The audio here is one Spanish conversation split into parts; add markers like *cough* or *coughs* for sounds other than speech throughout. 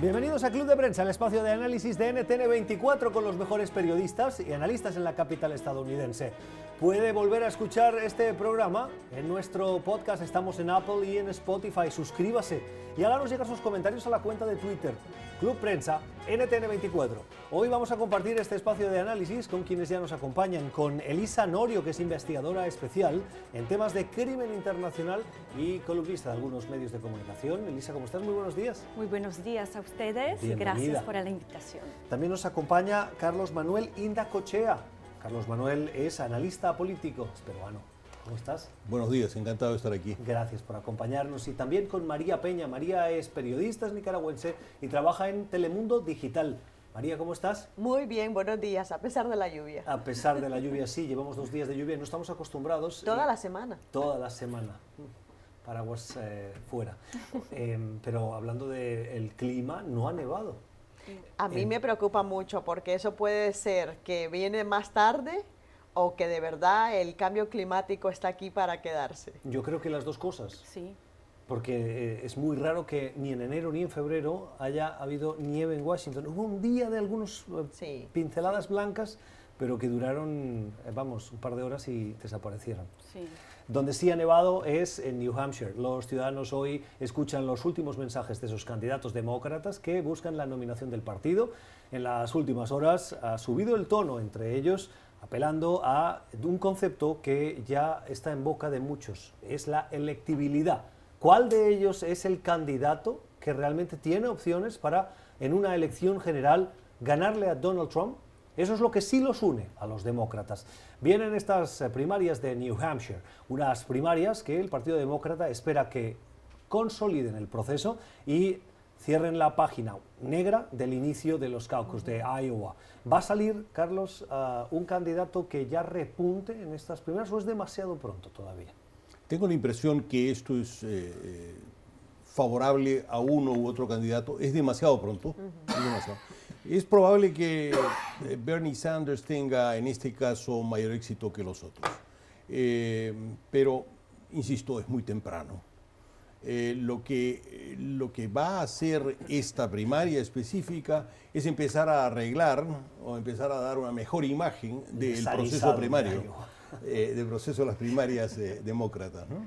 Bienvenidos a Club de Prensa, el espacio de análisis de NTN24 con los mejores periodistas y analistas en la capital estadounidense. Puede volver a escuchar este programa en nuestro podcast, estamos en Apple y en Spotify. Suscríbase y háganos llegar sus comentarios a la cuenta de Twitter, Club Prensa NTN24. Hoy vamos a compartir este espacio de análisis con quienes ya nos acompañan, con Elisa Norio, que es investigadora especial en temas de crimen internacional y columnista de algunos medios de comunicación. Elisa, ¿cómo estás? Muy buenos días. Muy buenos días a ustedes y gracias por la invitación. También nos acompaña Carlos Manuel Indacochea Carlos Manuel es analista político, es peruano. ¿Cómo estás? Buenos días, encantado de estar aquí. Gracias por acompañarnos y también con María Peña. María es periodista, es nicaragüense y trabaja en Telemundo Digital. María, ¿cómo estás? Muy bien, buenos días, a pesar de la lluvia. A pesar de la *laughs* lluvia, sí, llevamos dos días de lluvia, no estamos acostumbrados. Toda la semana. Toda la semana. Paraguas eh, fuera. *laughs* Em, pero hablando del clima, no ha nevado. A mí me preocupa mucho porque eso puede ser que viene más tarde o que de verdad el cambio climático está aquí para quedarse. Yo creo que las dos cosas. Sí. Porque eh, es muy raro que ni en enero ni en febrero haya habido nieve en Washington. Hubo un día de algunas eh, pinceladas blancas, pero que duraron, eh, vamos, un par de horas y desaparecieron. Sí. Donde sí ha nevado es en New Hampshire. Los ciudadanos hoy escuchan los últimos mensajes de esos candidatos demócratas que buscan la nominación del partido. En las últimas horas ha subido el tono entre ellos, apelando a un concepto que ya está en boca de muchos, es la electibilidad. ¿Cuál de ellos es el candidato que realmente tiene opciones para, en una elección general, ganarle a Donald Trump? Eso es lo que sí los une a los demócratas. Vienen estas eh, primarias de New Hampshire, unas primarias que el Partido Demócrata espera que consoliden el proceso y cierren la página negra del inicio de los caucus de Iowa. ¿Va a salir, Carlos, uh, un candidato que ya repunte en estas primeras o es demasiado pronto todavía? Tengo la impresión que esto es eh, eh, favorable a uno u otro candidato. Es demasiado pronto. es, demasiado. es probable que eh, Bernie Sanders tenga en este caso mayor éxito que los otros. Eh, pero, insisto, es muy temprano. Eh, lo, que, lo que va a hacer esta primaria específica es empezar a arreglar o empezar a dar una mejor imagen del proceso primario, del proceso de las primarias demócratas. ¿no?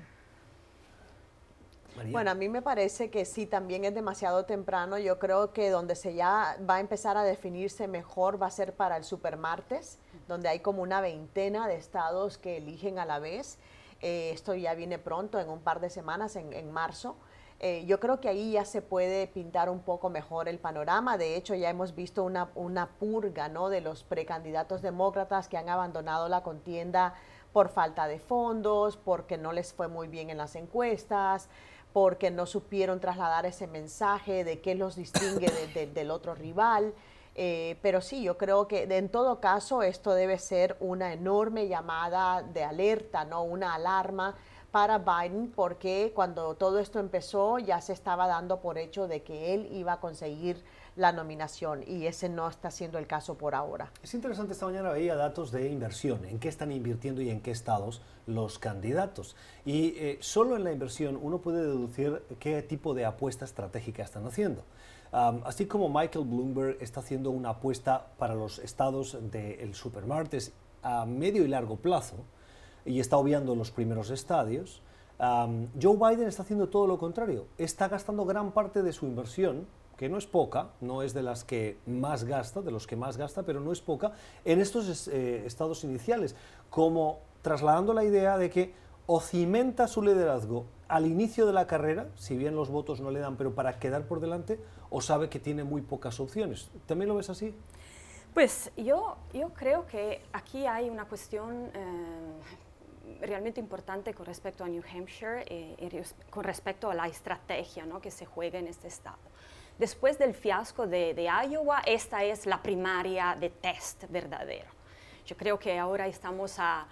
Bueno, a mí me parece que sí, también es demasiado temprano. Yo creo que donde se ya va a empezar a definirse mejor va a ser para el supermartes, donde hay como una veintena de estados que eligen a la vez. Eh, esto ya viene pronto, en un par de semanas, en, marzo. Eh, yo creo que ahí ya se puede pintar un poco mejor el panorama. De hecho, ya hemos visto una, una purga ¿no? de los precandidatos demócratas que han abandonado la contienda por falta de fondos, porque no les fue muy bien en las encuestas porque no supieron trasladar ese mensaje de qué los distingue del otro rival. Eh, pero sí, yo creo que en todo caso esto debe ser una enorme llamada de alerta, ¿no? una alarma para Biden, porque cuando todo esto empezó ya se estaba dando por hecho de que él iba a conseguir la nominación y ese no está siendo el caso por ahora. Es interesante, esta mañana veía datos de inversión, en qué están invirtiendo y en qué estados los candidatos. Y eh, solo en la inversión uno puede deducir qué tipo de apuesta estratégica están haciendo. Así como Michael Bloomberg está haciendo una apuesta para los estados del supermartes a medio y largo plazo y está obviando los primeros estadios, Joe Biden está haciendo todo lo contrario. Está gastando gran parte de su inversión que no es poca, no es de las que más gasta, de los que más gasta, pero no es poca, en estos eh, estados iniciales, como trasladando la idea de que o cimenta su liderazgo al inicio de la carrera, si bien los votos no le dan, pero para quedar por delante, o sabe que tiene muy pocas opciones. ¿También lo ves así? Pues yo, yo creo que aquí hay una cuestión eh, realmente importante con respecto a New Hampshire eh, y con respecto a la estrategia ¿no? que se juega en este estado. Después del fiasco de, Iowa, esta es la primaria de test verdadero. Yo creo que ahora estamos a,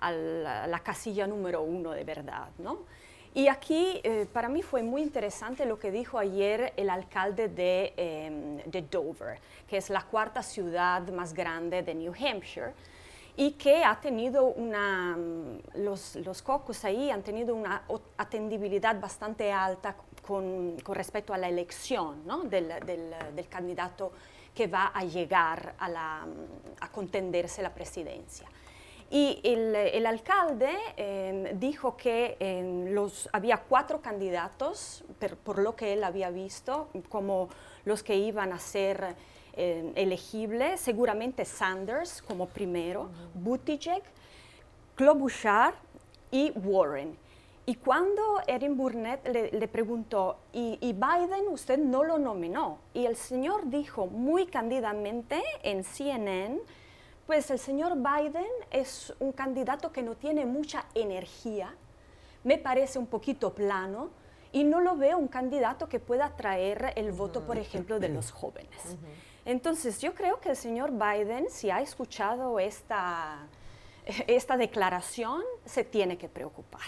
la, casilla número uno de verdad, ¿no? Y aquí eh, para mí fue muy interesante lo que dijo ayer el alcalde de, em, de, Dover, que es la cuarta ciudad más grande de New Hampshire, y que ha tenido una, los, los cocos ahí han tenido una atendibilidad bastante alta con, respecto a la elección del, candidato que va a llegar a, contenderse la presidencia. Y el, alcalde em, dijo que em, los, había cuatro candidatos, por lo que él había visto, como los que iban a ser em, elegibles, seguramente Sanders como primero, Buttigieg, Klobuchar y Warren. Y cuando Erin Burnett le, preguntó, ¿Y, ¿y, Biden usted no lo nominó? Y el señor dijo muy candidamente en CNN, pues el señor Biden es un candidato que no tiene mucha energía, me parece un poquito plano y no lo veo un candidato que pueda traer el voto, por ejemplo, de los jóvenes. Entonces yo creo que el señor Biden, si ha escuchado esta, esta declaración, se tiene que preocupar.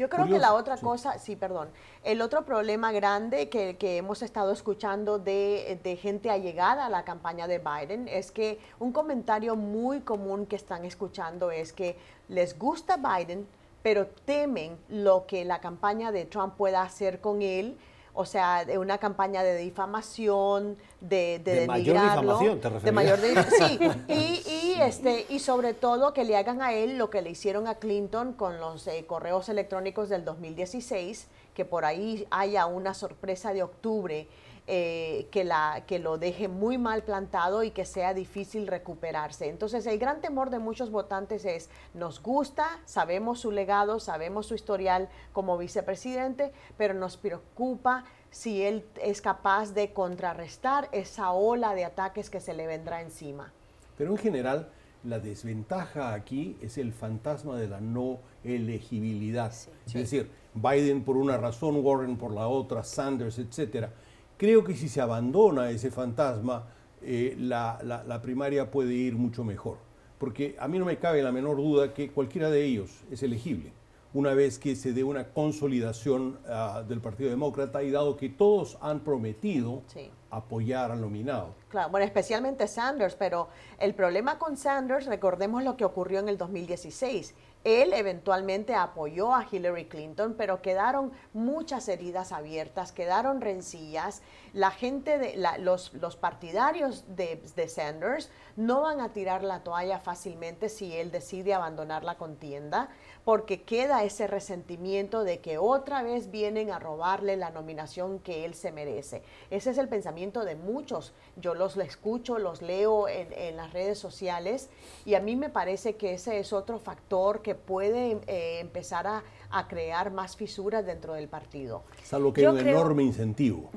Yo creo que la otra cosa, sí, perdón, el otro problema grande que, hemos estado escuchando de, de, gente allegada a la campaña de Biden es que un comentario muy común que están escuchando es que les gusta Biden, pero temen lo que la campaña de Trump pueda hacer con él o sea, de una campaña de difamación, de, de, de mayor difamación, te refieres. De mayor sí, *laughs* y, y, este, y sobre todo que le hagan a él lo que le hicieron a Clinton con los eh, correos electrónicos del 2016, que por ahí haya una sorpresa de octubre eh, que, la, que lo deje muy mal plantado y que sea difícil recuperarse. Entonces el gran temor de muchos votantes es, nos gusta, sabemos su legado, sabemos su historial como vicepresidente, pero nos preocupa si él es capaz de contrarrestar esa ola de ataques que se le vendrá encima. Pero en general, la desventaja aquí es el fantasma de la no elegibilidad. Es decir, Biden por una razón, Warren por la otra, Sanders, etcétera Creo que si se abandona ese fantasma, eh, la, primaria puede ir mucho mejor. Porque a mí no me cabe la menor duda que cualquiera de ellos es elegible una vez que se dé una consolidación ah, del Partido Demócrata y dado que todos han prometido apoyar al nominado. Claro, bueno, especialmente Sanders, pero el problema con Sanders, recordemos lo que ocurrió en el 2016. Él eventualmente apoyó a Hillary Clinton, pero quedaron muchas heridas abiertas, quedaron rencillas. La gente, de, los, los, partidarios de, de, Sanders no van a tirar la toalla fácilmente si él decide abandonar la contienda, porque queda ese resentimiento de que otra vez vienen a robarle la nominación que él se merece. Ese es el pensamiento de muchos. Yo los escucho, los leo en, en las redes sociales y a mí me parece que ese es otro factor que puede eh, empezar a, crear más fisuras dentro del partido. Salvo que hay un enorme incentivo,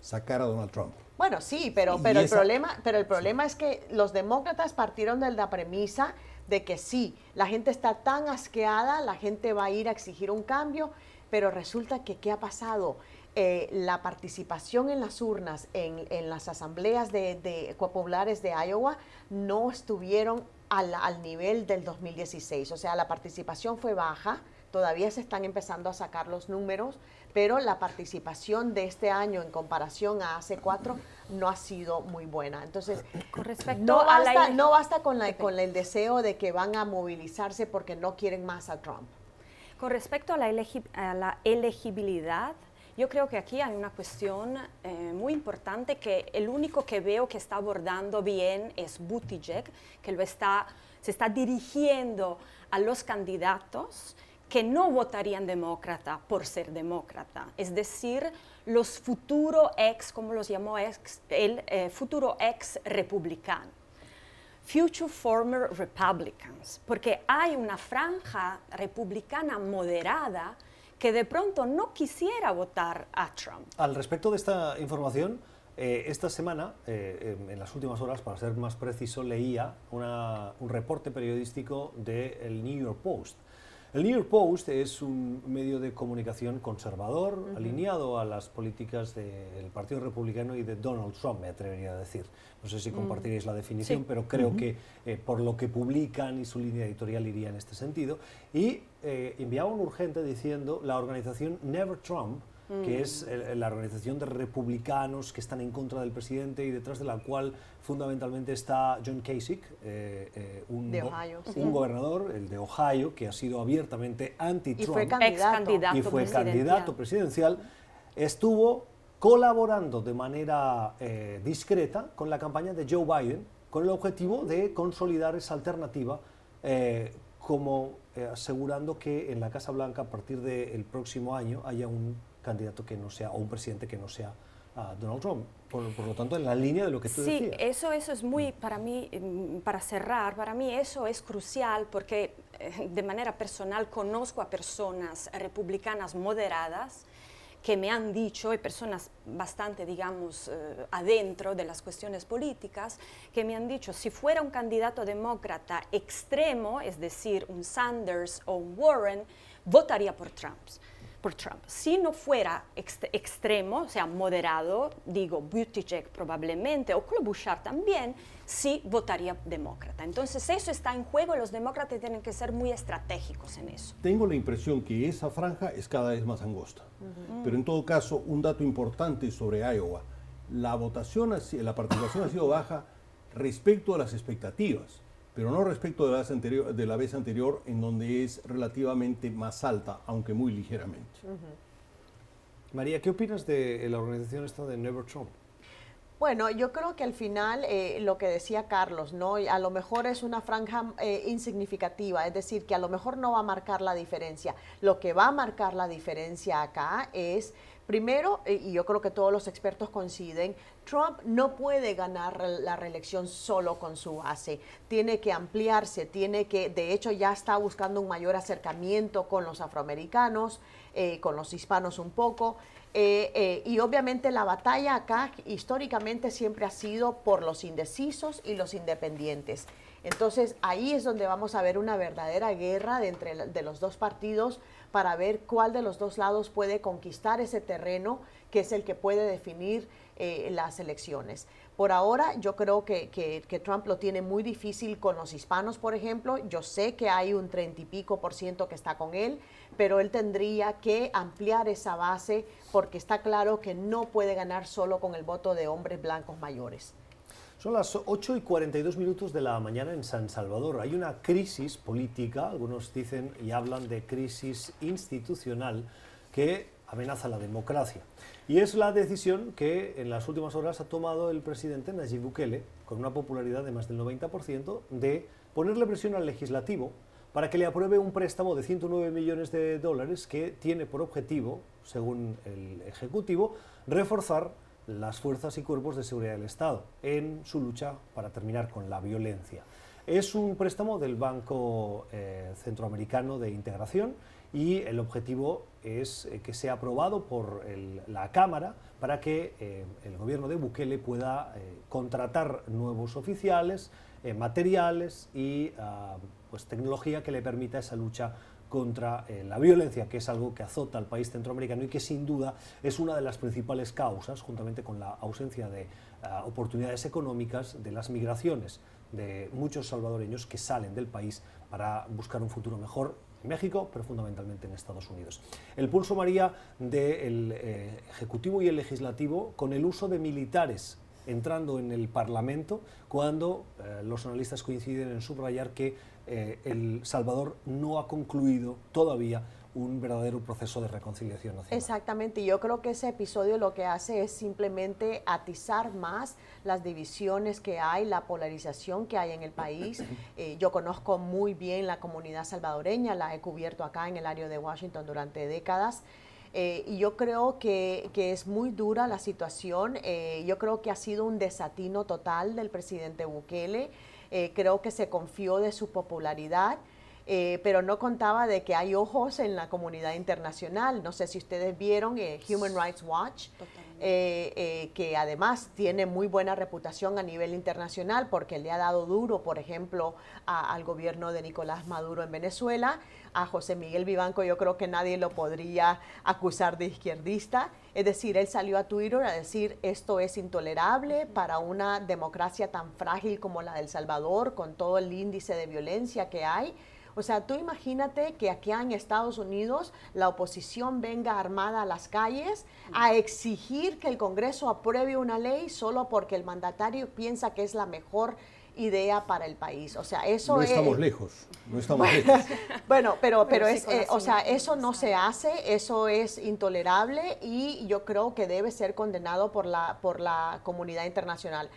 sacar a Donald Trump. Bueno, sí, pero, pero, el, problema, pero el problema es que los demócratas partieron de la premisa de que sí, la gente está tan asqueada, la gente va a ir a exigir un cambio, pero resulta que ¿qué ha pasado? Eh, la participación en las urnas, en, las asambleas de, de, populares de Iowa, no estuvieron al, nivel del 2016. O sea, la participación fue baja, todavía se están empezando a sacar los números, pero la participación de este año en comparación a hace cuatro no ha sido muy buena. Entonces, no basta, no basta con, la, con el deseo de que van a movilizarse porque no quieren más a Trump. Con respecto a la, a la elegibilidad, yo creo que aquí hay una cuestión eh, muy importante que el único que veo que está abordando bien es Buttigieg, que lo está, se está dirigiendo a los candidatos que no votarían demócrata por ser demócrata, es decir, los futuro ex, como los llamó ex, el eh, futuro ex republicano. Future Former Republicans, porque hay una franja republicana moderada que de pronto no quisiera votar a Trump. Al respecto de esta información, eh, esta semana, eh, en las últimas horas, para ser más preciso, leía un reporte periodístico del New York Post el New York Post es un medio de comunicación conservador, alineado a las políticas del Partido Republicano y de Donald Trump, me atrevería a decir. No sé si mm. compartiréis la definición, pero creo que eh, por lo que publican y su línea editorial iría en este sentido. Y eh, enviaba un urgente diciendo la organización Never Trump que es la organización de republicanos que están en contra del presidente y detrás de la cual fundamentalmente está John Kasich, eh, eh, un, un gobernador, el de Ohio, que ha sido abiertamente anti-Trump. Y fue candidato, y fue candidato presidencial. Estuvo colaborando de manera eh, discreta con la campaña de Joe Biden con el objetivo de consolidar esa alternativa eh, como eh, asegurando que en la Casa Blanca a partir del próximo año haya un candidato que no sea, o un presidente que no sea uh, Donald Trump. Por, lo tanto, en la línea de lo que tú sí, decías. Sí, eso, eso es muy, para mí, mm, para cerrar, para mí eso es crucial porque de manera personal conozco a personas republicanas moderadas que me han dicho, y personas bastante, digamos, eh, adentro de las cuestiones políticas, que me han dicho, si fuera un candidato demócrata extremo, es decir, un Sanders o un Warren, votaría por Trump. Por Trump. Si no fuera extremo, o sea, moderado, digo, Buttigieg probablemente, o Klobuchar también, sí votaría demócrata. Entonces eso está en juego y los demócratas tienen que ser muy estratégicos en eso. Tengo la impresión que esa franja es cada vez más angosta. Pero en todo caso, un dato importante sobre Iowa, la votación, la participación ha sido baja respecto a las expectativas, pero no respecto de la vez anterior, de la vez anterior en donde es relativamente más alta, aunque muy ligeramente. María, ¿qué opinas de la organización esta de Never Trump? Bueno, yo creo que al final eh, lo que decía Carlos, ¿no? A lo mejor es una franja eh, insignificativa, es decir, que a lo mejor no va a marcar la diferencia. Lo que va a marcar la diferencia acá es, primero, eh, y yo creo que todos los expertos coinciden, Trump no puede ganar la reelección solo con su base, tiene que ampliarse, tiene que, de hecho ya está buscando un mayor acercamiento con los afroamericanos, con los hispanos un poco. Eh, eh, y obviamente la batalla acá históricamente siempre ha sido por los indecisos y los independientes. Entonces ahí es donde vamos a ver una verdadera guerra entre de los dos partidos para ver cuál de los dos lados puede conquistar ese terreno que es el que puede definir eh, las elecciones. Por ahora yo creo que, que, Trump lo tiene muy difícil con los hispanos, por ejemplo. Yo sé que hay un treinta y pico por ciento que está con él, pero él tendría que ampliar esa base porque está claro que no puede ganar solo con el voto de hombres blancos mayores. Son las 8 y 42 minutos de la mañana en San Salvador. Hay una crisis política, algunos dicen y hablan de crisis institucional que amenaza la democracia. Y es la decisión que en las últimas horas ha tomado el presidente Nayib Bukele, con una popularidad de más del 90%, de ponerle presión al legislativo para que le apruebe un préstamo de 109 millones de dólares que tiene por objetivo, según el Ejecutivo, reforzar las fuerzas y cuerpos de seguridad del Estado en su lucha para terminar con la violencia. Es un préstamo del Banco eh, Centroamericano de Integración y el objetivo es eh, que sea aprobado por la Cámara para que eh, el gobierno de Bukele pueda contratar nuevos oficiales, materiales y ah, pues, tecnología que le permita esa lucha contra eh, la violencia, que es algo que azota al país centroamericano y que sin duda es una de las principales causas, juntamente con la ausencia de ah, oportunidades económicas, de las migraciones de muchos salvadoreños que salen del país para buscar un futuro mejor en México, pero fundamentalmente en Estados Unidos. El pulso María del eh, Ejecutivo y el Legislativo con el uso de militares entrando en el Parlamento cuando eh, los analistas coinciden en subrayar que eh, El Salvador no ha concluido todavía un verdadero proceso de reconciliación nacional. Exactamente, yo creo que ese episodio lo que hace es simplemente atizar más las divisiones que hay, la polarización que hay en el país. *coughs* Eh, yo conozco muy bien la comunidad salvadoreña, la he cubierto acá en el área de Washington durante décadas. Eh, y yo creo que, que, es muy dura la situación. yo creo que ha sido un desatino total del presidente Bukele. Eh, creo que se confió de su popularidad. Eh, pero no contaba de que hay ojos en la comunidad internacional. No sé si ustedes vieron eh, Human Rights Watch, que además tiene muy buena reputación a nivel internacional porque le ha dado duro, por ejemplo, al gobierno de Nicolás Maduro en Venezuela. A José Miguel Vivanco yo creo que nadie lo podría acusar de izquierdista. Es decir, él salió a Twitter a decir esto es intolerable para una democracia tan frágil como la del Salvador, con todo el índice de violencia que hay. O sea, tú imagínate que aquí en Estados Unidos la oposición venga armada a las calles a exigir que el Congreso apruebe una ley solo porque el mandatario piensa que es la mejor idea para el país. O sea, eso no es... estamos lejos, no estamos lejos. bueno, pero, pero, es, sí eh, o sea, eso no se hace, eso es intolerable y yo creo que debe ser condenado por la, por la comunidad internacional.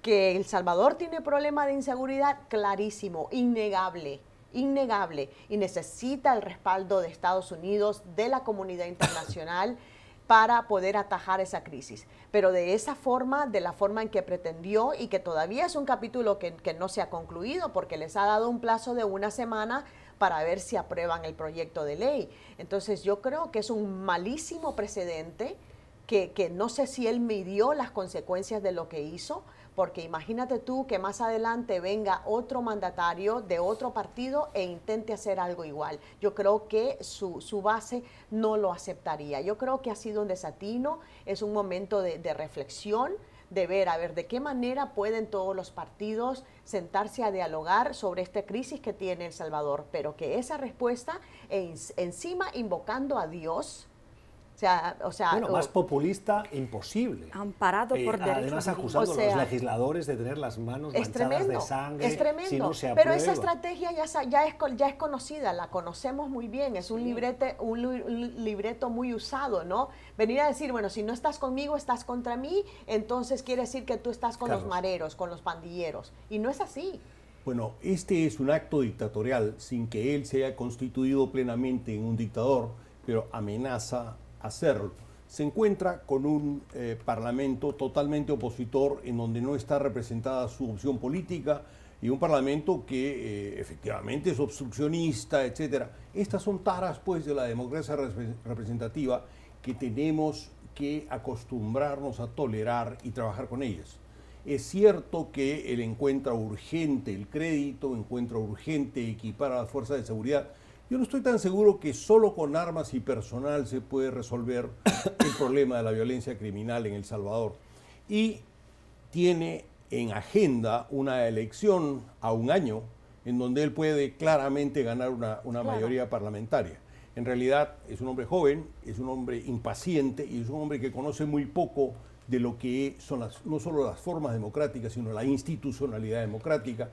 Que El Salvador tiene problema de inseguridad, clarísimo, innegable innegable y necesita el respaldo de Estados Unidos, de la comunidad internacional *coughs* para poder atajar esa crisis. Pero de esa forma, de la forma en que pretendió y que todavía es un capítulo que, que no se ha concluido porque les ha dado un plazo de una semana para ver si aprueban el proyecto de ley. Entonces yo creo que es un malísimo precedente que, que no sé si él midió las consecuencias de lo que hizo, porque imagínate tú que más adelante venga otro mandatario de otro partido e intente hacer algo igual. Yo creo que su, su base no lo aceptaría. Yo creo que ha sido un desatino, es un momento de, reflexión de ver, a ver, de qué manera pueden todos los partidos sentarse a dialogar sobre esta crisis que tiene El Salvador, pero que esa respuesta, en, encima invocando a Dios, o sea, o sea, Bueno, más o- populista, imposible. Amparado Eh, por derechos Además, acusando O a los legisladores de tener las manos manchadas tremendo, de sangre es tremendo. si no se pero esa estrategia ya, ya, es, ya es conocida, la conocemos muy bien, es un, librete, un, li- un libreto muy usado, ¿no? Venir a decir, bueno, si no estás conmigo, estás contra mí, entonces quiere decir que tú estás con los mareros, con los pandilleros. Y no es así. Bueno, este es un acto dictatorial sin que él se haya constituido plenamente en un dictador, pero amenaza hacerlo. Se encuentra con un eh, parlamento totalmente opositor en donde no está representada su opción política y un parlamento que eh, efectivamente es obstruccionista, etcétera. Estas son taras pues de la democracia repre- representativa que tenemos que acostumbrarnos a tolerar y trabajar con ellas. Es cierto que él encuentra urgente el crédito, encuentra urgente equipar a las fuerzas de seguridad. Yo no estoy tan seguro que solo con armas y personal se puede resolver el *coughs* problema de la violencia criminal en El Salvador. Y tiene en agenda una elección a un año en donde él puede claramente ganar una, una Claro. mayoría parlamentaria. En realidad es un hombre joven, es un hombre impaciente y es un hombre que conoce muy poco de lo que son las, no solo las formas democráticas, sino la institucionalidad democrática.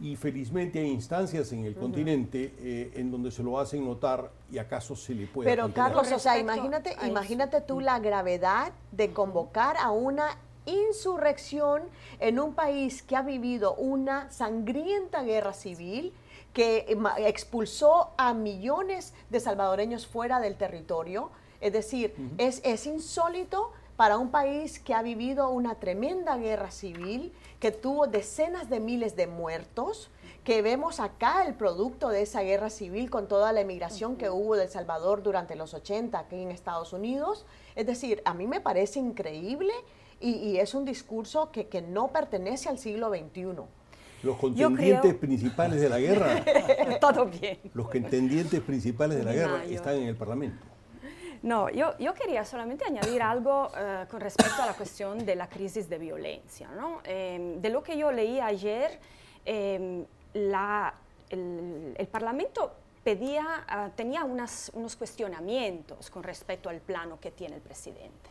Y felizmente hay instancias en el continente eh, en donde se lo hacen notar y acaso se le puede Pero. Carlos, o sea, imagínate, imagínate tú la gravedad de convocar a una insurrección en un país que ha vivido una sangrienta guerra civil que eh, ma- expulsó a millones de salvadoreños fuera del territorio. Es decir, es, es insólito para un país que ha vivido una tremenda guerra civil, que tuvo decenas de miles de muertos, que vemos acá el producto de esa guerra civil con toda la emigración que hubo de El Salvador durante los 80 aquí en Estados Unidos. Es decir, a mí me parece increíble y, y es un discurso que, que no pertenece al siglo XXI. Los contendientes creo- principales de la guerra, *laughs* Todo bien. los contendientes principales de la guerra están en el Parlamento. No, yo, yo quería solamente añadir algo eh, con respecto a la cuestión de la crisis de violencia. ¿no? Eh, de lo que yo leí ayer, la- el, Parlamento ah, tenía unas- unos cuestionamientos con respecto al plano que tiene el presidente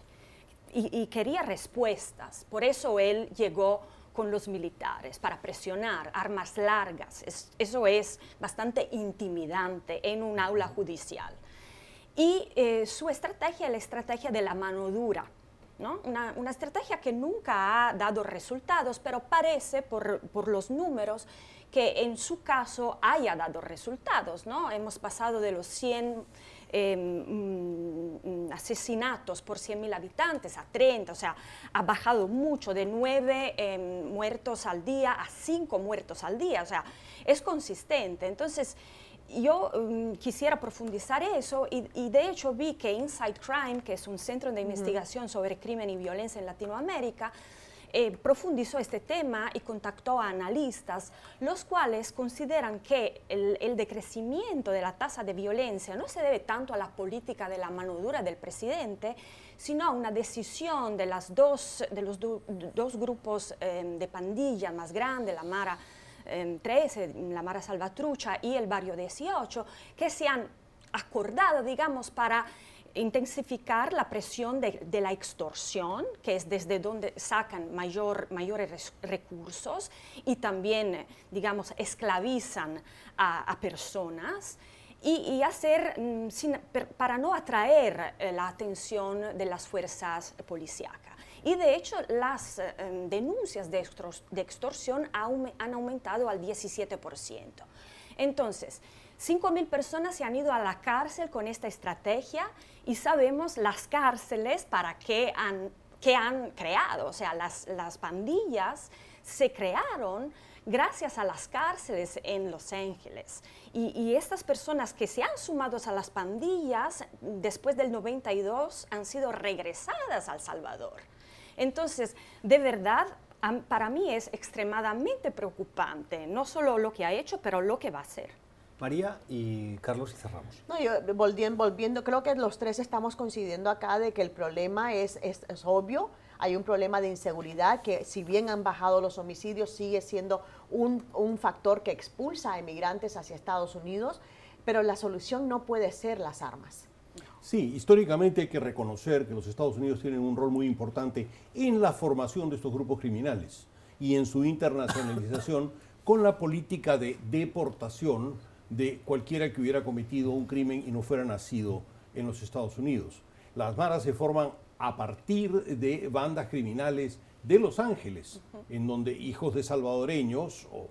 y, quería respuestas. Por eso él llegó con los militares para presionar, armas largas. Es- eso es bastante intimidante en un aula judicial. Y eh, su estrategia es la estrategia de la mano dura, ¿no? una, una estrategia que nunca ha dado resultados, pero parece por, por los números que en su caso haya dado resultados. ¿no? Hemos pasado de los 100 eh, mm, mm, asesinatos por 100.000 habitantes a 30, o sea, ha bajado mucho, de 9 eh, muertos al día a 5 muertos al día, o sea, es consistente. Entonces, yo mm, quisiera profundizar eso y, y de hecho vi que Inside Crime, que es un centro de investigación sobre crimen y violencia en Latinoamérica, eh, profundizó este tema y contactó a analistas, los cuales consideran que el, el decrecimiento de la tasa de violencia no se debe tanto a la política de la mano dura del presidente, sino a una decisión de, las dos, de los du- dos grupos eh, de pandillas más grandes, la Mara eh, 13, la Mara Salvatrucha y el Barrio 18, que se han acordado, digamos, para intensificar la presión de, la extorsión, que es desde donde sacan mayor, mayores recursos y también, digamos, esclavizan a, personas. Y, hacer mm, para no atraer eh, la atención de las fuerzas policíacas. Y de hecho las em, denuncias de, extorsión han aumentado al 17%. Entonces, 5.000 personas se han ido a la cárcel con esta estrategia y sabemos las cárceles para qué han, creado. O sea, las, las pandillas se crearon gracias a las cárceles en Los Ángeles. Y, y, estas personas que se han sumado a las pandillas después del 92 han sido regresadas a El Salvador. Entonces, de verdad, para mí es extremadamente preocupante, no solo lo que ha hecho, pero lo que va a hacer. María y Carlos y cerramos. No, yo volviendo, volviendo, creo que los tres estamos coincidiendo acá de que el problema es, es, es, obvio. Hay un problema de inseguridad que si bien han bajado los homicidios, sigue siendo un, un factor que expulsa a emigrantes hacia Estados Unidos, pero la solución no puede ser las armas. Sí, históricamente hay que reconocer que los Estados Unidos tienen un rol muy importante en la formación de estos grupos criminales y en su internacionalización *laughs* con la política de deportación de cualquiera que hubiera cometido un crimen y no fuera nacido en los Estados Unidos. Las maras se forman a partir de bandas criminales de Los Ángeles, en donde hijos de salvadoreños o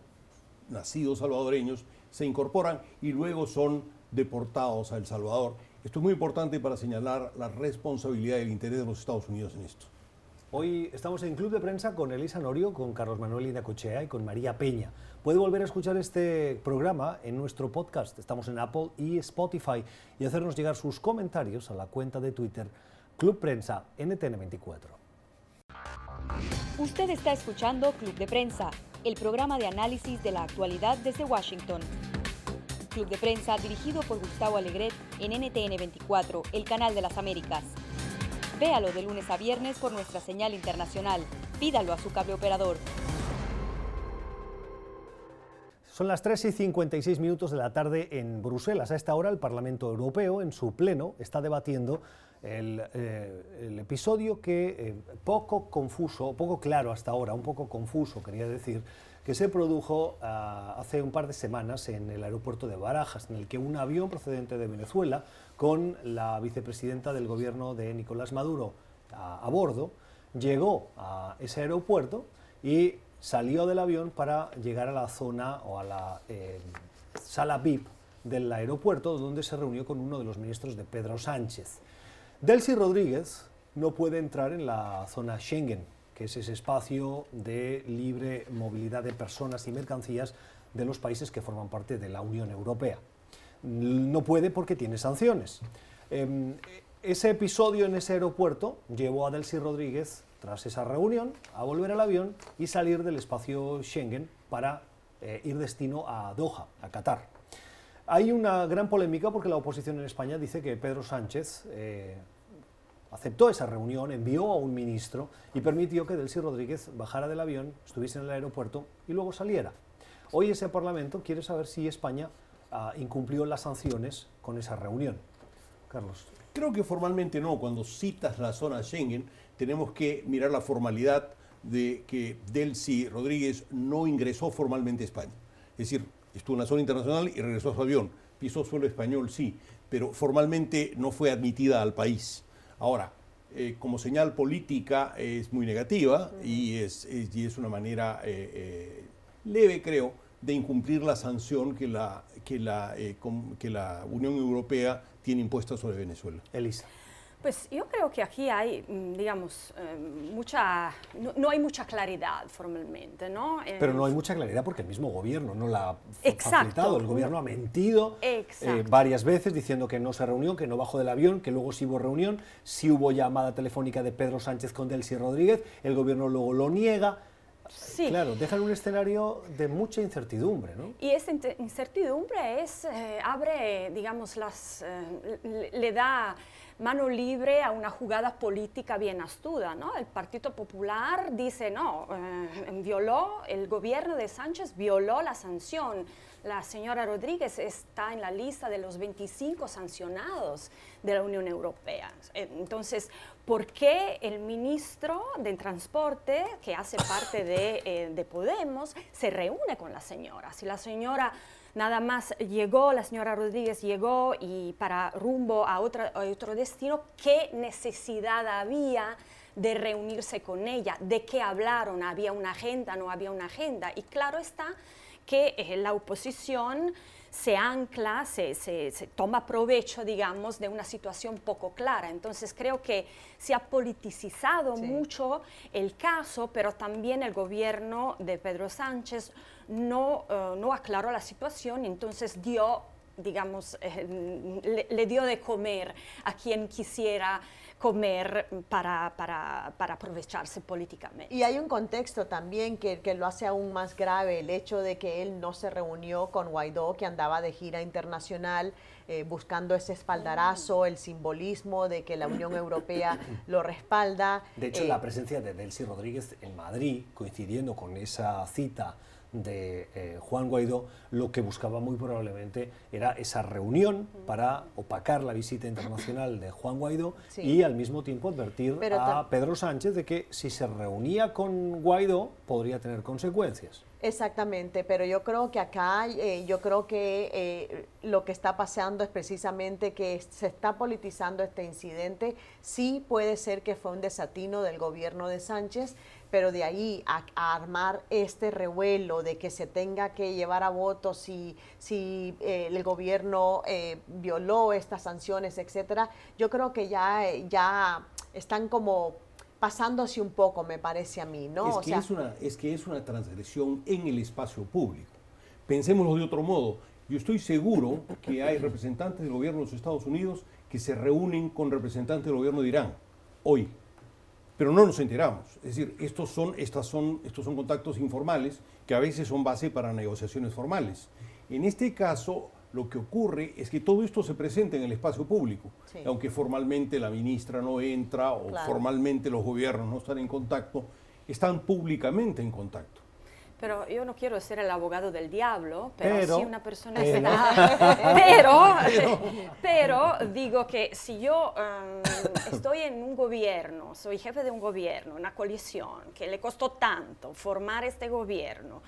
nacidos salvadoreños se incorporan y luego son deportados a El Salvador esto es muy importante para señalar la responsabilidad y el interés de los Estados Unidos en esto. Hoy estamos en Club de Prensa con Elisa Norio, con Carlos Manuel Indacochea y con María Peña. Puede volver a escuchar este programa en nuestro podcast. Estamos en Apple y Spotify y hacernos llegar sus comentarios a la cuenta de Twitter Club Prensa NTN24. Usted está escuchando Club de Prensa, el programa de análisis de la actualidad desde Washington. Club de Prensa dirigido por Gustavo Alegret en NTN 24, el canal de las Américas. Véalo de lunes a viernes por nuestra señal internacional. Pídalo a su cable operador. Son las 3 y 56 minutos de la tarde en Bruselas. A esta hora el Parlamento Europeo en su pleno está debatiendo el, eh, episodio que eh, poco confuso, poco claro hasta ahora, un poco confuso quería decir, que se produjo ah, hace un par de semanas en el aeropuerto de Barajas, en el que un avión procedente de Venezuela con la vicepresidenta del gobierno de Nicolás Maduro a, bordo llegó a ese aeropuerto y salió del avión para llegar a la zona o a la eh, sala VIP del aeropuerto donde se reunió con uno de los ministros de Pedro Sánchez. Delcy Rodríguez no puede entrar en la zona Schengen, que es ese espacio de libre movilidad de personas y mercancías de los países que forman parte de la Unión Europea. No puede porque tiene sanciones. Em, ese episodio en ese aeropuerto llevó a Delcy Rodríguez, tras esa reunión, a volver al avión y salir del espacio Schengen para eh, ir destino a Doha, a Qatar. Hay una gran polémica porque la oposición en España dice que Pedro Sánchez eh, aceptó esa reunión, envió a un ministro y permitió que Delcy Rodríguez bajara del avión, estuviese en el aeropuerto y luego saliera. Hoy ese Parlamento quiere saber si España ah, incumplió las sanciones con esa reunión. Carlos. Creo que formalmente no. Cuando citas la zona Schengen, tenemos que mirar la formalidad de que Delcy Rodríguez no ingresó formalmente a España. Es decir, estuvo en la zona internacional y regresó a su avión. Pisó suelo español, sí, pero formalmente no fue admitida al país. Ahora, eh, como señal política es muy negativa y, es, es una manera eh, eh, leve, creo, de incumplir la sanción que la, que la, que la Unión Europea tiene impuesta sobre Venezuela. Elisa. Pues yo creo que aquí hay, mm, digamos, eh, mucha, no, hay mucha claridad formalmente, ¿no? Pero no hay mucha claridad porque el mismo gobierno no la ha facilitado. El gobierno ha mentido eh, varias veces diciendo que no se reunió, que no bajó del avión, que luego sí hubo reunión, sí hubo llamada telefónica de Pedro Sánchez con Delcy Rodríguez, el gobierno luego lo niega. Sí. Claro, dejan un escenario de mucha incertidumbre, ¿no? Y esa incertidumbre es, eh, abre, digamos, las, le da mano libre a una jugada política bien astuta. ¿no? El Partido Popular dice, no, eh, violó, el gobierno de Sánchez violó la sanción. La señora Rodríguez está en la lista de los 25 sancionados de la Unión Europea. Entonces, ¿por qué el ministro de Transporte, que hace parte de, eh, de Podemos, se reúne con la señora? Si la señora nada más llegó, la señora Rodríguez llegó y para rumbo a, otra, otro destino, ¿qué necesidad había? de reunirse con ella, de qué hablaron, había una agenda, no había una agenda. Y claro está que eh, la oposición se ancla, se, toma provecho, digamos, de una situación poco clara. Entonces creo que se ha politizado mucho el caso, pero también el gobierno de Pedro Sánchez no, eh, no aclaró la situación, entonces dio digamos, eh, le, dio de comer a quien quisiera comer para, para, para, aprovecharse políticamente. Y hay un contexto también que, que, lo hace aún más grave, el hecho de que él no se reunió con Guaidó, que andaba de gira internacional eh, buscando ese espaldarazo, el simbolismo de que la Unión Europea lo respalda. De hecho, la presencia de Delcy Rodríguez en Madrid, coincidiendo con esa cita de eh, Juan Guaidó, lo que buscaba muy probablemente era esa reunión para opacar la visita internacional de Juan Guaidó y al mismo tiempo advertir a Pedro Sánchez de que si se reunía con Guaidó podría tener consecuencias. Exactamente, pero yo creo que acá, eh, yo creo que eh, lo que está pasando es precisamente que se está politizando este incidente. Sí puede ser que fue un desatino del gobierno de Sánchez, pero de ahí a, armar este revuelo de que se tenga que llevar a votos si, si eh, el gobierno violó estas sanciones, etcétera, yo creo que ya, ya están como pasándose un poco, me parece a mí, ¿no? Es, que, es, una, es que es una transgresión en el espacio público. Pensémoslo de otro modo. Yo estoy seguro que hay representantes del gobierno de los Estados Unidos que se reúnen con representantes del gobierno de Irán hoy, pero no nos enteramos. Es decir, estos son, estas son, estos son contactos informales que a veces son base para negociaciones formales. En este caso, lo que ocurre es que todo esto se presenta en el espacio público, aunque formalmente la ministra no entra o formalmente los gobiernos no están en contacto, están públicamente en contacto. Pero yo no quiero ser el abogado del diablo, pero, si una persona *laughs* pero, *laughs* pero, digo que si yo em, estoy en un gobierno, soy jefe de un gobierno, una coalición, que le costó tanto formar este gobierno,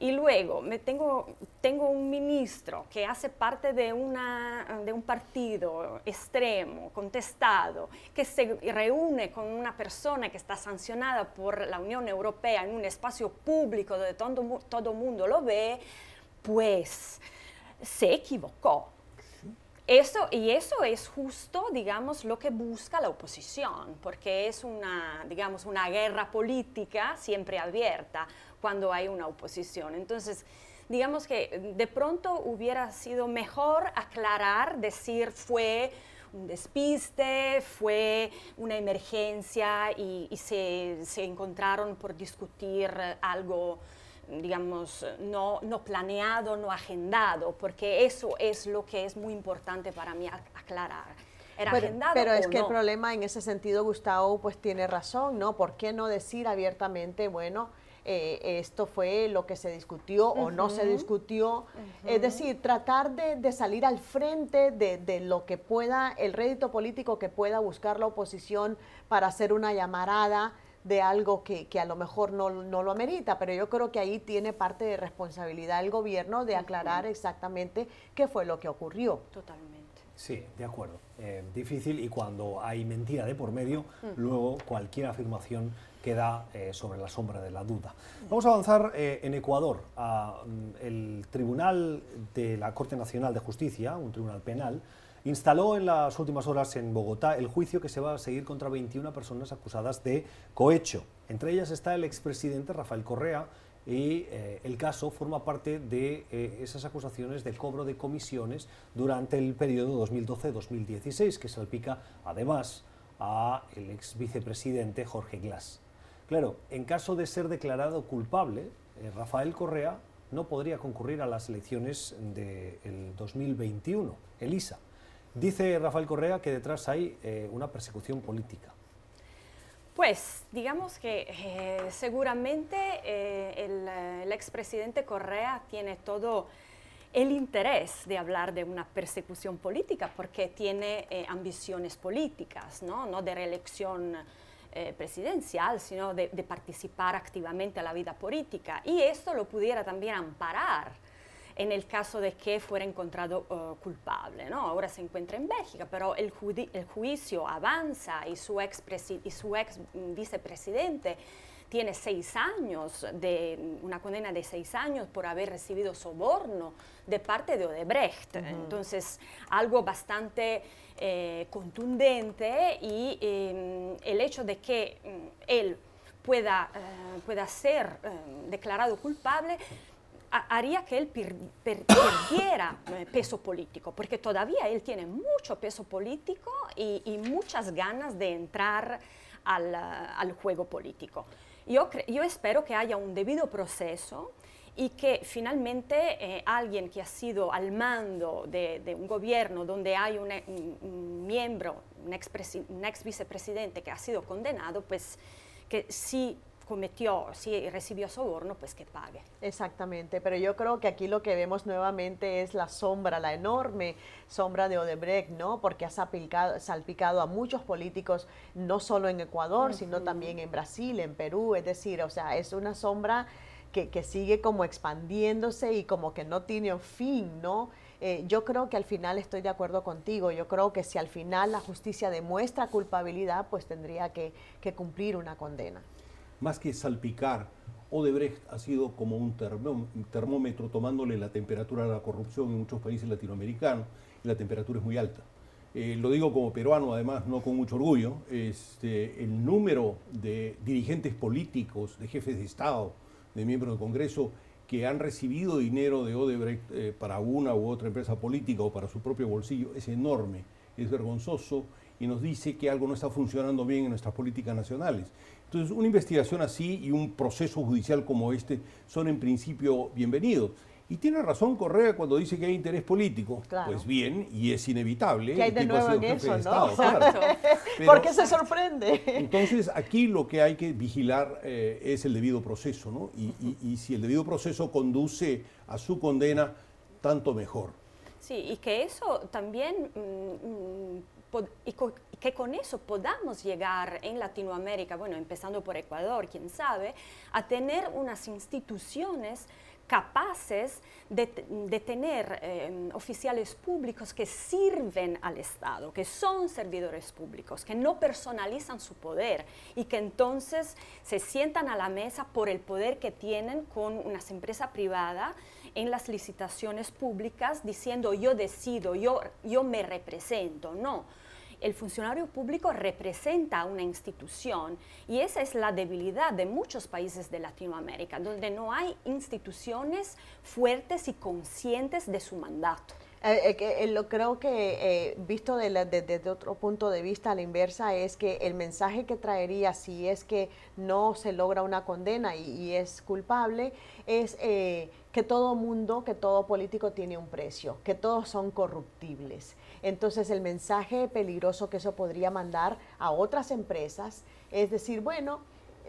y luego me tengo, tengo un ministro que hace parte de, una, de un partido extremo, contestado, que se reúne con una persona que está sancionada por la Unión Europea en un espacio público donde todo, todo mundo lo ve, pues se equivocó. Eso, y eso es justo, digamos, lo que busca la oposición, porque es una, digamos, una guerra política siempre abierta cuando hay una oposición. Entonces, digamos que de pronto hubiera sido mejor aclarar, decir fue un despiste, fue una emergencia y, se, se, encontraron por discutir algo, digamos, no, no, planeado, no agendado, porque eso es lo que es muy importante para mí aclarar. ¿Era pero, agendado pero es que el problema en ese sentido, Gustavo, pues tiene razón, ¿no? ¿Por qué no decir abiertamente, bueno, eh, esto fue lo que se discutió o no se discutió. Es decir, tratar de, salir al frente de, lo que pueda, el rédito político que pueda buscar la oposición para hacer una llamarada de algo que, a lo mejor no, lo amerita, pero yo creo que ahí tiene parte de responsabilidad el gobierno de aclarar exactamente qué fue lo que ocurrió. Totalmente. Sí, de acuerdo. Eh, difícil y cuando hay mentira de por medio, luego cualquier afirmación queda eh, sobre la sombra de la duda. Vamos a avanzar eh, en Ecuador. Mm, el Tribunal de la Corte Nacional de Justicia, un tribunal penal, instaló en las últimas horas en Bogotá el juicio que se va a seguir contra 21 personas acusadas de cohecho. Entre ellas está el expresidente Rafael Correa y eh, el caso forma parte de esas acusaciones de cobro de comisiones durante el periodo 2012-2016 que salpica además a el ex vicepresidente Jorge Glass. Claro, en caso de ser declarado culpable, eh, Rafael Correa no podría concurrir a las elecciones del 2021, Elisa. Dice Rafael Correa que detrás hay eh, una persecución política. Pues digamos que eh, seguramente el, el expresidente Correa tiene todo el interés de hablar de una persecución política porque tiene ambiciones políticas, no, no de reelección eh, presidencial, sino de, participar activamente a la vida política. Y esto lo pudiera también amparar en el caso de que fuera encontrado eh, culpable. ¿no? Ahora se encuentra en Bélgica, pero el, el juicio avanza y su ex, y su ex vicepresidente tiene seis años, de una condena de seis años por haber recibido soborno de parte de Odebrecht. Entonces, algo bastante eh, contundente y em, el hecho de que mm, él pueda, eh, pueda ser em, declarado culpable haría que él perdiera eh, peso político, porque todavía él tiene mucho peso político y, muchas ganas de entrar al, al juego político. Yo, yo espero que haya un debido proceso y que finalmente eh, alguien que ha sido al mando de, un gobierno donde hay un, miembro, un ex, un ex, vicepresidente que ha sido condenado, pues que si cometió, si recibió soborno, pues que pague. Exactamente, pero yo creo que aquí lo que vemos nuevamente es la sombra, la enorme sombra de Odebrecht, ¿no? Porque ha salpicado, salpicado a muchos políticos, no solo en Ecuador, sino también en Brasil, en Perú, es decir, o sea, es una sombra que, sigue como expandiéndose y como que no tiene fin, ¿no? Eh, yo creo que al final estoy de acuerdo contigo. Yo creo que si al final la justicia demuestra culpabilidad, pues tendría que, cumplir una condena. Más que salpicar, Odebrecht ha sido como un termómetro tomándole la temperatura a la corrupción en muchos países latinoamericanos y la temperatura es muy alta. Eh, lo digo como peruano, además, no con mucho orgullo. Este, el número de dirigentes políticos, de jefes de Estado, de miembros del Congreso que han recibido dinero de Odebrecht eh, para una u otra empresa política o para su propio bolsillo es enorme, es vergonzoso y nos dice que algo no está funcionando bien en nuestras políticas nacionales. Entonces, una investigación así y un proceso judicial como este son en principio bienvenidos. Y tiene razón Correa cuando dice que hay interés político. Pues bien, y es inevitable. Que hay de nuevo en eso, ¿no? *laughs* *laughs* ¿Por qué se sorprende? Entonces, aquí lo que hay que vigilar eh, es el debido proceso, ¿no? Y, si el debido proceso conduce a su condena, tanto mejor. Sí, y que eso también, mm, mm, y que con eso podamos llegar en Latinoamérica, bueno, empezando por Ecuador, quién sabe, a tener unas instituciones capaces de, tener em, oficiales públicos que sirven al Estado, que son servidores públicos, que no personalizan su poder y que entonces se sientan a la mesa por el poder que tienen con una empresa privada en las licitaciones públicas diciendo yo decido, yo, yo me represento. No, el funcionario público representa una institución y esa es la debilidad de muchos países de Latinoamérica, donde no hay instituciones fuertes y conscientes de su mandato. Eh, eh, lo creo que eh, visto desde otro punto de vista a la inversa es que el mensaje que traería si es que no se logra una condena y, es culpable es que todo mundo, que todo político tiene un precio, que todos son corruptibles. Entonces el mensaje peligroso que eso podría mandar a otras empresas es decir, bueno,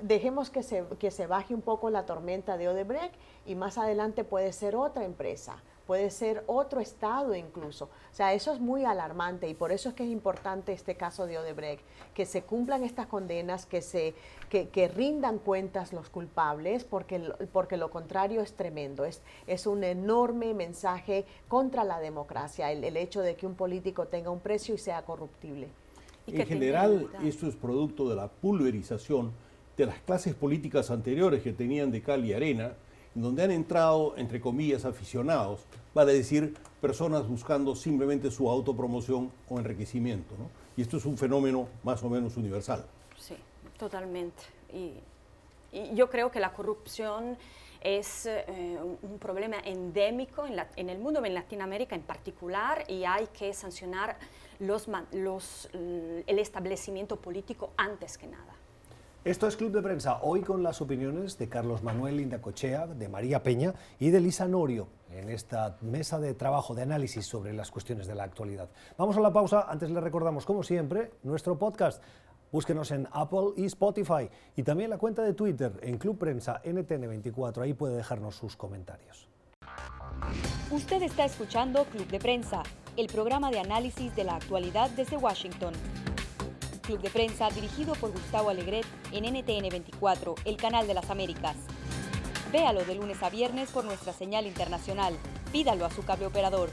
dejemos que se, que se baje un poco la tormenta de Odebrecht y más adelante puede ser otra empresa puede ser otro estado incluso. O sea, eso es muy alarmante y por eso es que es importante este caso de Odebrecht, que se cumplan estas condenas, que, se, que, rindan cuentas los culpables, porque, porque lo contrario es tremendo. Es, es un enorme mensaje contra la democracia, el, hecho de que un político tenga un precio y sea corruptible. en general, esto es producto de la pulverización de las clases políticas anteriores que tenían de cal y arena, donde han entrado, entre comillas, aficionados, vale decir, personas buscando simplemente su autopromoción o enriquecimiento. ¿no? Y esto es un fenómeno más o menos universal. Sí, totalmente. Y, yo creo que la corrupción es eh, un problema endémico en, en, el mundo, en Latinoamérica en particular, y hay que sancionar los, los, el establecimiento político antes que nada. Esto es Club de Prensa, hoy con las opiniones de Carlos Manuel Indacochea, de María Peña y de Lisa Norio en esta mesa de trabajo, de análisis sobre las cuestiones de la actualidad. Vamos a la pausa, antes le recordamos, como siempre, nuestro podcast. Búsquenos en Apple y Spotify y también la cuenta de Twitter en Club Prensa NTN24, ahí puede dejarnos sus comentarios. Usted está escuchando Club de Prensa, el programa de análisis de la actualidad desde Washington. Club de Prensa dirigido por Gustavo Alegret en NTN 24, el canal de las Américas. Véalo de lunes a viernes por nuestra señal internacional. Pídalo a su cable operador.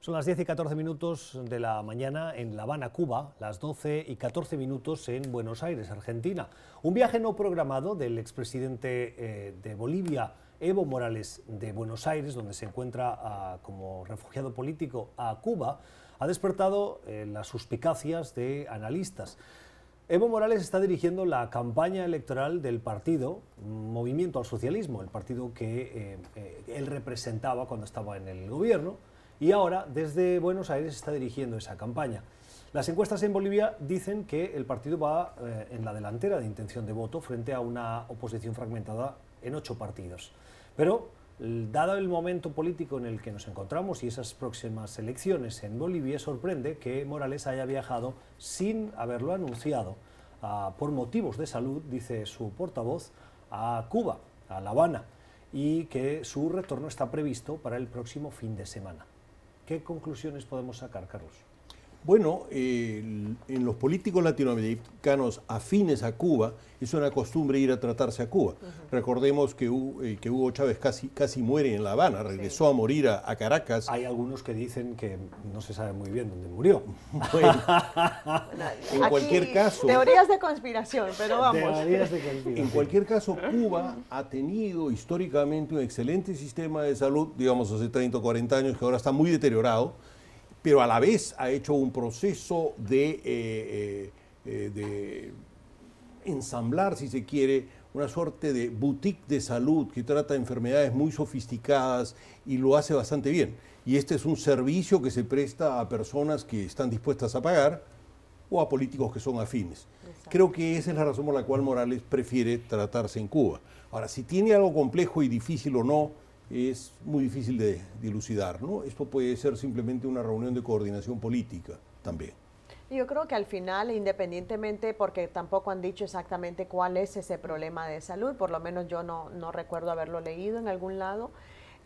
Son las 10 y 14 minutos de la mañana en La Habana, Cuba, las 12 y 14 minutos en Buenos Aires, Argentina. Un viaje no programado del expresidente eh, de Bolivia, Evo Morales, de Buenos Aires, donde se encuentra ah, como refugiado político a Cuba, ha despertado eh, las suspicacias de analistas. Evo Morales está dirigiendo la campaña electoral del partido Movimiento al Socialismo, el partido que eh, eh, él representaba cuando estaba en el gobierno, y ahora desde Buenos Aires está dirigiendo esa campaña. Las encuestas en Bolivia dicen que el partido va en la delantera de intención de voto frente a una oposición fragmentada en ocho partidos. Pero Dado el momento político en el que nos encontramos y esas próximas elecciones en Bolivia, sorprende que Morales haya viajado sin haberlo anunciado ah, por motivos de salud, dice su portavoz, a Cuba, a La Habana, y que su retorno está previsto para el próximo fin de semana. ¿Qué conclusiones podemos sacar, Carlos? Bueno, en los políticos latinoamericanos afines a Cuba es una costumbre ir a tratarse a Cuba. Recordemos que, eh, que, Hugo Chávez casi, casi muere en La Habana, regresó a morir a, Caracas. Hay algunos que dicen que no se sabe muy bien dónde murió. *laughs* *laughs* en cualquier caso... Teorías de conspiración, pero vamos. En cualquier caso, Cuba ha tenido históricamente un excelente sistema de salud, digamos hace 30 o 40 años, que ahora está muy deteriorado pero a la vez ha hecho un proceso de, eh, eh, eh, de, ensamblar, si se quiere, una suerte de boutique de salud que trata enfermedades muy sofisticadas y lo hace bastante bien. Y este es un servicio que se presta a personas que están dispuestas a pagar o a políticos que son afines. Creo que esa es la razón por la cual Morales prefiere tratarse en Cuba. Ahora, si tiene algo complejo y difícil o no, es muy difícil de dilucidar. ¿no? Esto puede ser simplemente una reunión de coordinación política también. Yo creo que al final, independientemente, porque tampoco han dicho exactamente cuál es ese problema de salud, por lo menos yo no, no recuerdo haberlo leído en algún lado,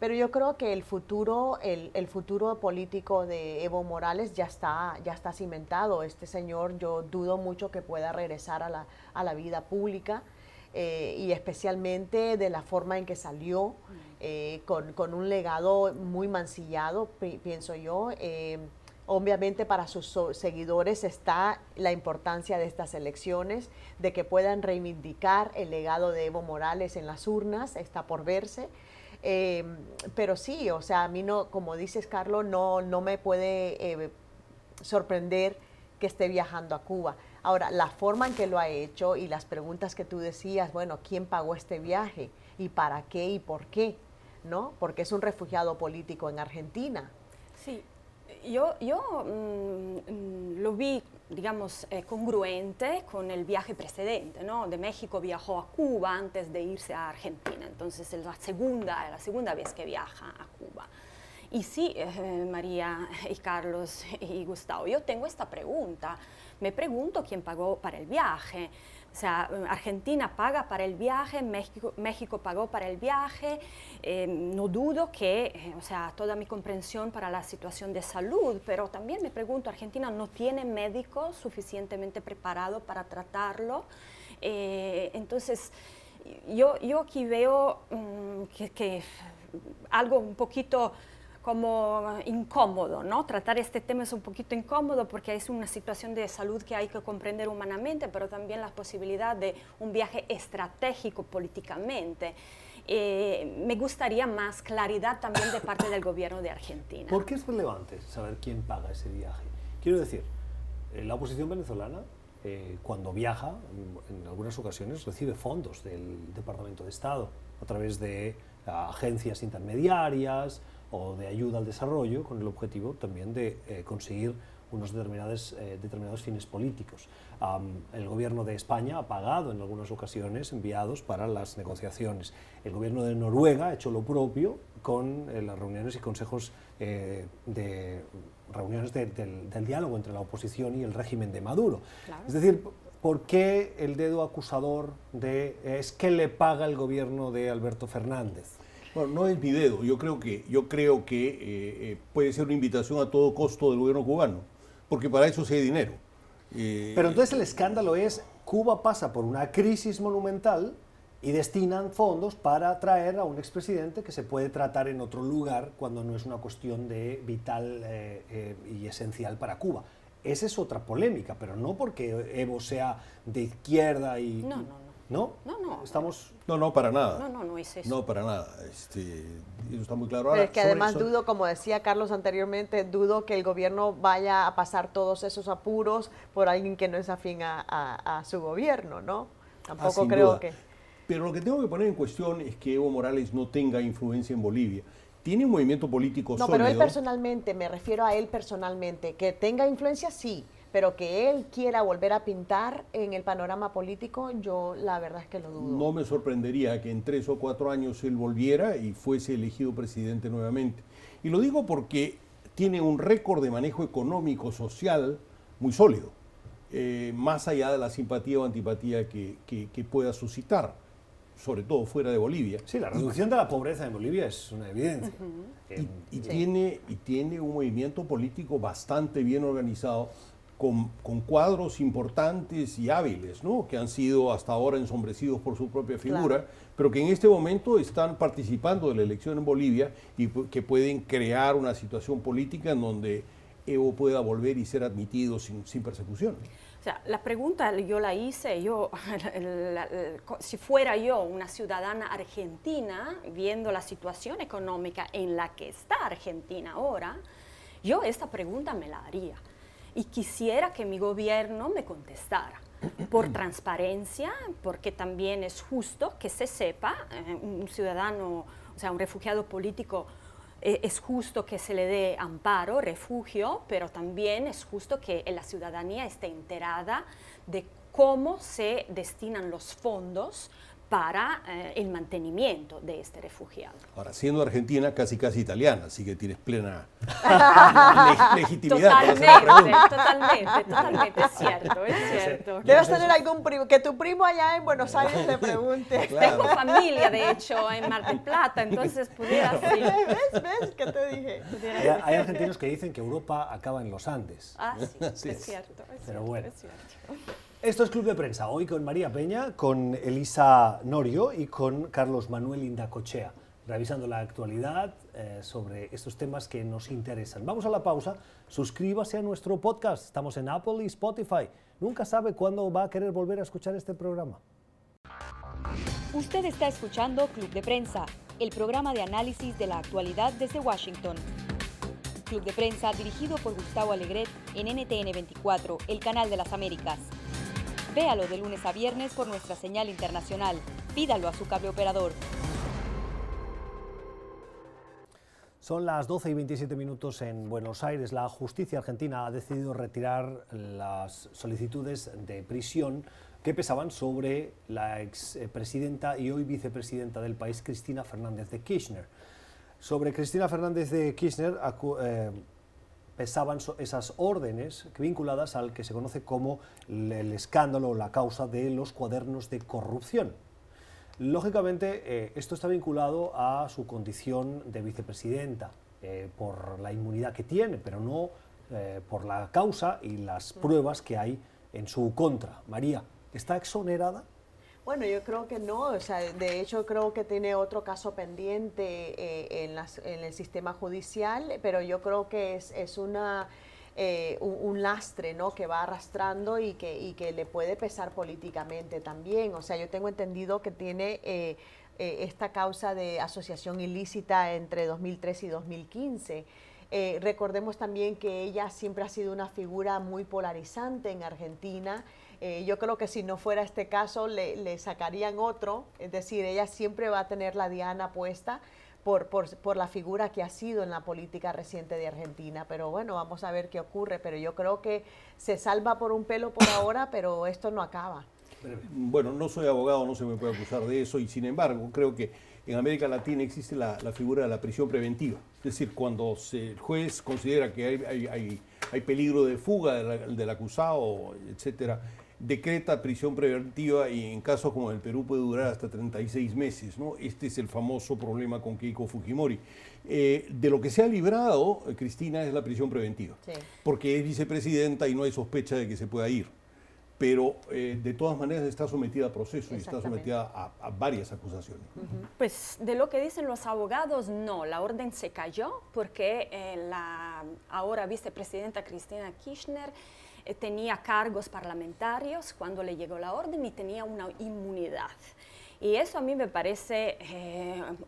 pero yo creo que el futuro, el, el, futuro político de Evo Morales ya está, ya está cimentado. Este señor, yo dudo mucho que pueda regresar a la, a la vida pública. Eh, y especialmente de la forma en que salió, eh, con, un legado muy mancillado, pienso yo. Eh, obviamente para sus seguidores está la importancia de estas elecciones, de que puedan reivindicar el legado de Evo Morales en las urnas, está por verse. pero sí, o sea, a mí no, como dices Carlos, no, no me puede sorprender que esté viajando a Cuba. Ahora, la forma en que lo ha hecho y las preguntas que tú decías, bueno, ¿quién pagó este viaje? ¿Y para qué y por qué? ¿No? Porque es un refugiado político en Argentina. Sí, yo, yo mm, lo vi, digamos, eh, congruente con el viaje precedente, ¿no? De México viajó a Cuba antes de irse a Argentina, entonces es la segunda, la segunda vez que viaja a Cuba. Y sí, eh, María y Carlos y Gustavo, yo tengo esta pregunta me pregunto quién pagó para el viaje. O sea, Argentina paga para el viaje, México, México pagó para el viaje. Eh, no dudo que, eh, o sea, toda mi comprensión para la situación de salud, pero también me pregunto, Argentina no tiene médico suficientemente preparado para tratarlo. Eh, entonces, yo, yo aquí veo mm, que algo un poquito como incómodo, ¿no? Tratar este tema es un poquito incómodo porque es una situación de salud que hay que comprender humanamente, pero también la posibilidad de un viaje estratégico políticamente. Eh, me gustaría más claridad también de parte del gobierno de Argentina. ¿Por qué es relevante saber quién paga ese viaje? Quiero decir, eh, la oposición venezolana, eh, cuando viaja, en algunas ocasiones recibe fondos del Departamento de Estado a través de agencias intermediarias, o de ayuda al desarrollo con el objetivo también de eh, conseguir unos determinados, eh, determinados fines políticos. el gobierno de España ha pagado en algunas ocasiones enviados para las negociaciones. El gobierno de Noruega ha hecho lo propio con eh, las reuniones y consejos eh, de reuniones del, diálogo entre la oposición y el régimen de Maduro. Es decir, ¿por qué el dedo acusador de es que le paga el gobierno de Alberto Fernández? Bueno, no es mi dedo. Yo creo que, yo creo que puede ser una invitación a todo costo del gobierno cubano porque para eso sí hay dinero. Pero entonces el escándalo es, Cuba pasa por una crisis monumental y destinan fondos para traer a un expresidente que se puede tratar en otro lugar cuando no es una cuestión de vital eh, eh, y esencial para Cuba. Esa es otra polémica, pero no porque Evo sea de izquierda y... No, no, no. ¿No? No, no. Estamos... No, no, para nada. No, no, no es eso. No, para nada. Este, eso está muy claro. Pero es que además dudo, como decía Carlos anteriormente, dudo que el gobierno vaya a pasar todos esos apuros por alguien que no es afín a, su gobierno, ¿no? Tampoco ah, creo que... Pero lo que tengo que poner en cuestión es que Evo Morales no tenga influencia en Bolivia. Tiene un movimiento político no, sólido. No, pero él personalmente, me refiero a él personalmente, que tenga influencia sí, pero que él quiera volver a pintar en el panorama político, yo la verdad es que lo dudo. No me sorprendería que en tres o cuatro años él volviera y fuese elegido presidente nuevamente. Y lo digo porque tiene un récord de manejo económico, social muy sólido, eh, más allá de la simpatía o antipatía que, pueda suscitar sobre todo fuera de Bolivia. Sí, la reducción de la pobreza en Bolivia es una evidencia. y, tiene, y tiene un movimiento político bastante bien organizado con, cuadros importantes y hábiles, ¿no? que han sido hasta ahora ensombrecidos por su propia figura, pero que en este momento están participando de la elección en Bolivia y que pueden crear una situación política en donde Evo pueda volver y ser admitido sin, sin persecución. O sea, la pregunta yo la hice, yo, *laughs* si fuera yo una ciudadana argentina, viendo la situación económica en la que está Argentina ahora, yo esta pregunta me la haría y quisiera que mi gobierno me contestara. Por transparencia, porque también es justo que se sepa, eh, un ciudadano, o sea, un refugiado político, eh, es justo que se le dé amparo, refugio, pero también es justo que la ciudadanía esté enterada de cómo se destinan los fondos para eh, el mantenimiento de este refugiado. Ahora, siendo Argentina casi casi italiana, así que tienes plena *laughs* legitimidad totalmente, Totalmente, totalmente, es cierto, es cierto. Debes tener algún primo, que tu primo allá en Buenos Aires te pregunte. Tengo familia, de hecho, en Mar del Plata, entonces pudiera ser. ¿Ves? ¿Ves? ¿Qué te dije? Hay, argentinos que dicen que Europa acaba en los Andes. Ah, sí, *laughs* es cierto, es Pero bueno. es cierto. Esto es Club de Prensa, hoy con María Peña, con Elisa Norio y con Carlos Manuel Indacochea, revisando la actualidad eh, sobre estos temas que nos interesan. Vamos a la pausa, suscríbase a nuestro podcast, estamos en Apple y Spotify. Nunca sabe cuándo va a querer volver a escuchar este programa. Usted está escuchando Club de Prensa, el programa de análisis de la actualidad desde Washington. Club de Prensa dirigido por Gustavo Alegret en NTN 24, el canal de las Américas. Véalo de lunes a viernes por nuestra señal internacional. Pídalo a su cable operador. Son las 12 y 27 minutos en Buenos Aires. La justicia argentina ha decidido retirar las solicitudes de prisión que pesaban sobre la expresidenta y hoy vicepresidenta del país, Cristina Fernández de Kirchner. Sobre Cristina Fernández de Kirchner, eh, pesaban esas órdenes vinculadas al que se conoce como el escándalo o la causa de los cuadernos de corrupción. Lógicamente, eh, esto está vinculado a su condición de vicepresidenta, eh, por la inmunidad que tiene, pero no eh, por la causa y las pruebas que hay en su contra. María, ¿está exonerada? Bueno, yo creo que no, o sea, de hecho creo que tiene otro caso pendiente eh, en, en, el sistema judicial, pero yo creo que es, es una, eh, un, lastre ¿no? que va arrastrando y que, y que le puede pesar políticamente también. O sea, yo tengo entendido que tiene eh, esta causa de asociación ilícita entre 2003 y 2015. recordemos también que ella siempre ha sido una figura muy polarizante en Argentina. Eh, yo creo que si no fuera este caso le, sacarían otro, es decir, ella siempre va a tener la diana puesta, por, por, por, la figura que ha sido en la política reciente de Argentina. Pero bueno, vamos a ver qué ocurre. Pero yo creo que se salva por un pelo por ahora, pero esto no acaba. Bueno, no soy abogado, no se me puede acusar de eso y sin embargo creo que en América Latina existe la, figura de la prisión preventiva. Es decir, cuando el juez considera que hay, hay, hay, peligro de fuga del acusado, etcétera, decreta prisión preventiva y en casos como el Perú puede durar hasta 36 meses. ¿no? Este es el famoso problema con Keiko Fujimori. Eh, de lo que se ha librado, Cristina, es la prisión preventiva, porque es vicepresidenta y no hay sospecha de que se pueda ir pero eh, de todas maneras está sometida a proceso y está sometida a, varias acusaciones. Pues de lo que dicen los abogados, no, la orden se cayó porque eh, la ahora vicepresidenta Cristina Kirchner eh, tenía cargos parlamentarios cuando le llegó la orden y tenía una inmunidad. Y eso a mí me parece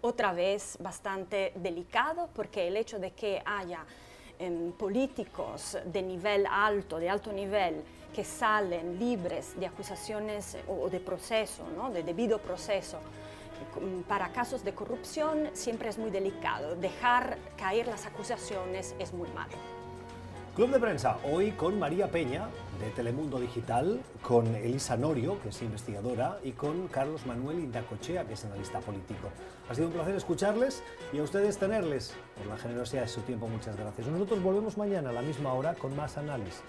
otra vez bastante delicado porque el hecho de que haya em, políticos de nivel alto, de alto nivel, que salen libres de acusaciones o de proceso, ¿no? de debido proceso, para casos de corrupción siempre es muy delicado. Dejar caer las acusaciones es muy malo. Club de prensa, hoy con María Peña, de Telemundo Digital, con Elisa Norio, que es investigadora, y con Carlos Manuel Indacochea, que es analista político. Ha sido un placer escucharles y a ustedes tenerles. Por la generosidad de su tiempo, muchas gracias. Nosotros volvemos mañana a la misma hora con más análisis.